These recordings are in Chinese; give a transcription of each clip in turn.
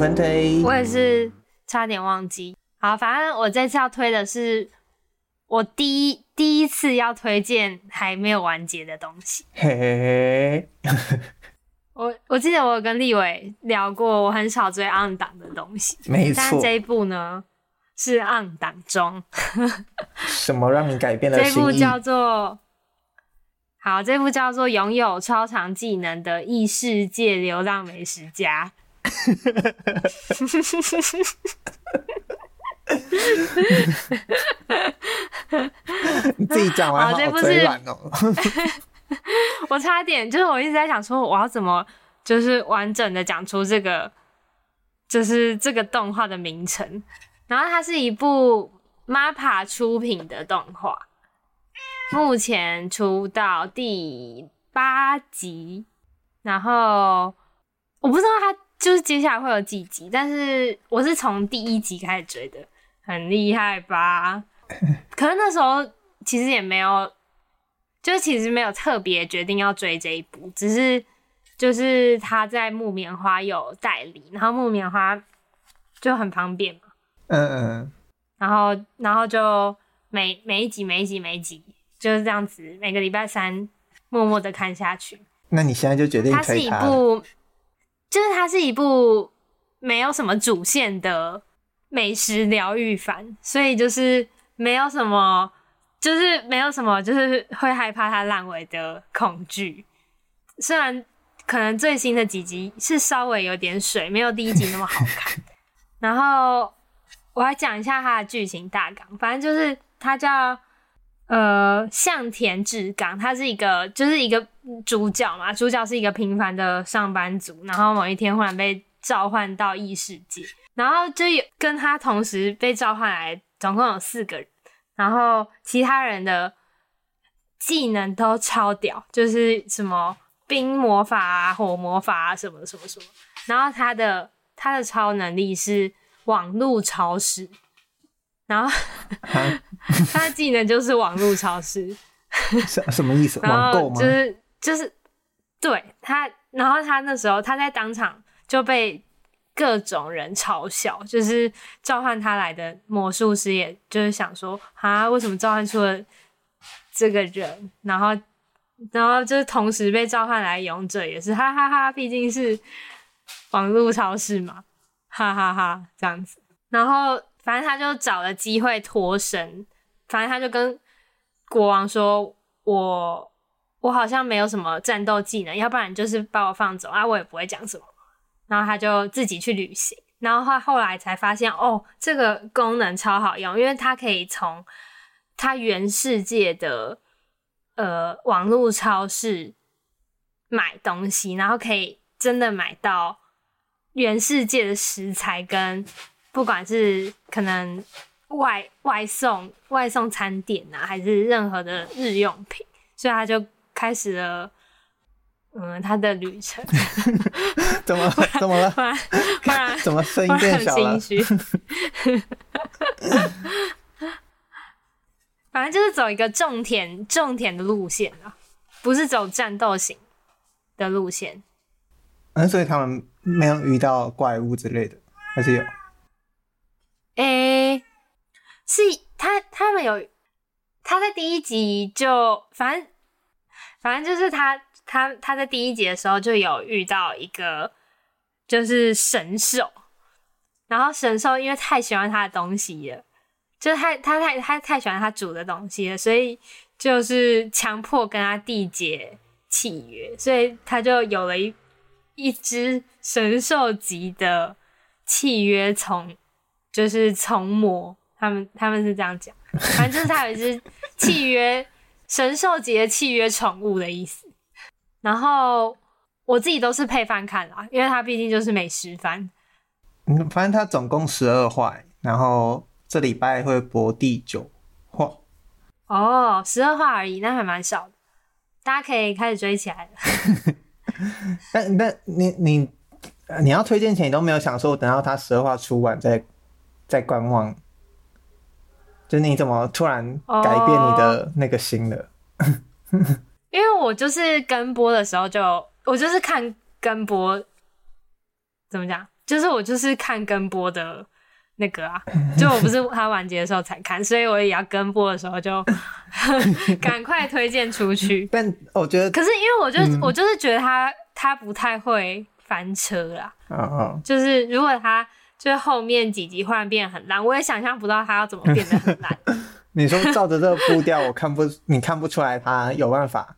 分推，我也是差点忘记。好，反正我这次要推的是我第一第一次要推荐还没有完结的东西。嘿嘿嘿。我我记得我有跟立伟聊过，我很少追 on 档的东西，没错。但这一部呢是 on 档中。什么让你改变了？这部叫做好，这部叫做《拥有超常技能的异世界流浪美食家》。你自己讲完好嘴软哦。我差点就是我一直在想说我要怎么就是完整的讲出这个就是这个动画的名称，然后它是一部 MAPPA 出品的动画，目前出到第八集，然后我不知道它就是接下来会有几集，但是我是从第一集开始追的，很厉害吧？可是那时候其实也没有。就其实没有特别决定要追这一部，只是就是他在木棉花有代理，然后木棉花就很方便嘛。嗯嗯。然后然后就每每一集每一集每一集就是这样子，每个礼拜三默默的看下去。那你现在就决定？它是一部，就是它是一部没有什么主线的美食疗愈番，所以就是没有什么。就是没有什么，就是会害怕它烂尾的恐惧。虽然可能最新的几集是稍微有点水，没有第一集那么好看。然后我来讲一下它的剧情大纲，反正就是它叫呃向田志刚，他是一个就是一个主角嘛，主角是一个平凡的上班族，然后某一天忽然被召唤到异世界，然后就有跟他同时被召唤来，总共有四个人。然后其他人的技能都超屌，就是什么冰魔法啊、火魔法啊，什么什么什么。然后他的他的超能力是网路超市，然后 他的技能就是网络超市。什什么意思？网购吗？就是就是对他，然后他那时候他在当场就被。各种人嘲笑，就是召唤他来的魔术师，也就是想说，啊，为什么召唤出了这个人？然后，然后就是同时被召唤来勇者也是，哈哈哈，毕竟是网络超市嘛，哈哈哈，这样子。然后，反正他就找了机会脱身，反正他就跟国王说：“我我好像没有什么战斗技能，要不然就是把我放走啊，我也不会讲什么。”然后他就自己去旅行，然后他后来才发现，哦，这个功能超好用，因为他可以从他原世界的呃网络超市买东西，然后可以真的买到原世界的食材，跟不管是可能外外送外送餐点啊，还是任何的日用品，所以他就开始了。嗯，他的旅程 怎么 怎么了？不然 不然怎么声音变小了？反正就是走一个种田种田的路线啊，不是走战斗型的路线。嗯，所以他们没有遇到怪物之类的，还是有？诶、欸，是他他们有他在第一集就反正反正就是他。他他在第一集的时候就有遇到一个就是神兽，然后神兽因为太喜欢他的东西了，就是他他太他太喜欢他煮的东西了，所以就是强迫跟他缔结契约，所以他就有了一一只神兽级的契约虫，就是虫魔，他们他们是这样讲，反正就是他有一只契约神兽级的契约宠物的意思。然后我自己都是配饭看啦，因为它毕竟就是美食番。嗯，反正它总共十二话，然后这礼拜会播第九话。哦，十二话而已，那还蛮少的，大家可以开始追起来了。但但你你你要推荐前，你都没有想说等到它十二话出完再再观望，就你怎么突然改变你的那个心了？哦因为我就是跟播的时候就，我就是看跟播，怎么讲，就是我就是看跟播的那个啊，就我不是他完结的时候才看，所以我也要跟播的时候就 赶快推荐出去。但我觉得，可是因为我就、嗯、我就是觉得他他不太会翻车啦。哦哦，就是如果他就是后面几集忽然变得很烂，我也想象不到他要怎么变得很烂。你说照着这个步调，我看不 你看不出来他有办法。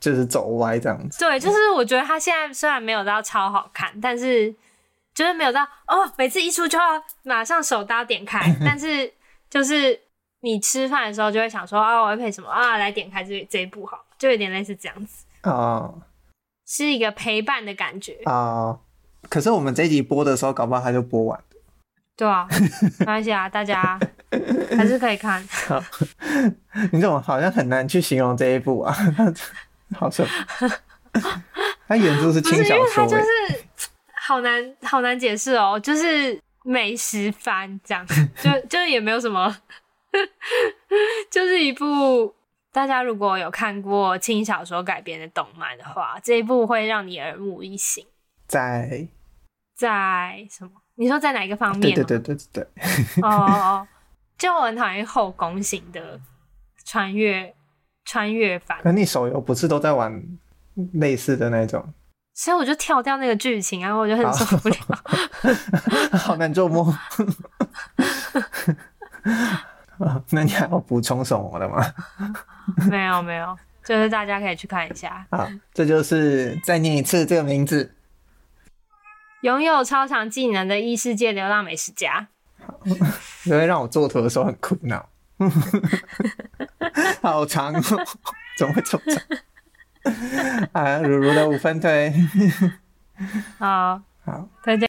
就是走歪这样子。对，就是我觉得他现在虽然没有到超好看，但是就是没有到哦，每次一出就要马上手刀点开。但是就是你吃饭的时候就会想说啊，我要配什么啊？来点开这这一部好，就有点类似这样子。哦，是一个陪伴的感觉啊、哦。可是我们这一集播的时候，搞不好他就播完了。对啊，没关系啊，大家还是可以看。好，你怎么好像很难去形容这一部啊？好扯，他原著是轻小说，他就是好难好难解释哦，就是美食番这样，就就也没有什么，就是一部大家如果有看过轻小说改编的动漫的话，这一部会让你耳目一新。在在什么？你说在哪一个方面？对对对对对。哦哦，就我很讨厌后宫型的穿越。穿越番，可你手游不是都在玩类似的那种？所以我就跳掉那个剧情，然后我就很受不了，好，好难做梦。那你还要补充什么的吗？没有没有，就是大家可以去看一下。好，这就是再念一次这个名字：拥有超强技能的异世界流浪美食家。好，因为让我做图的时候很苦恼。好长哦，怎么会这么长？啊，如如的五分推，好，好，推荐。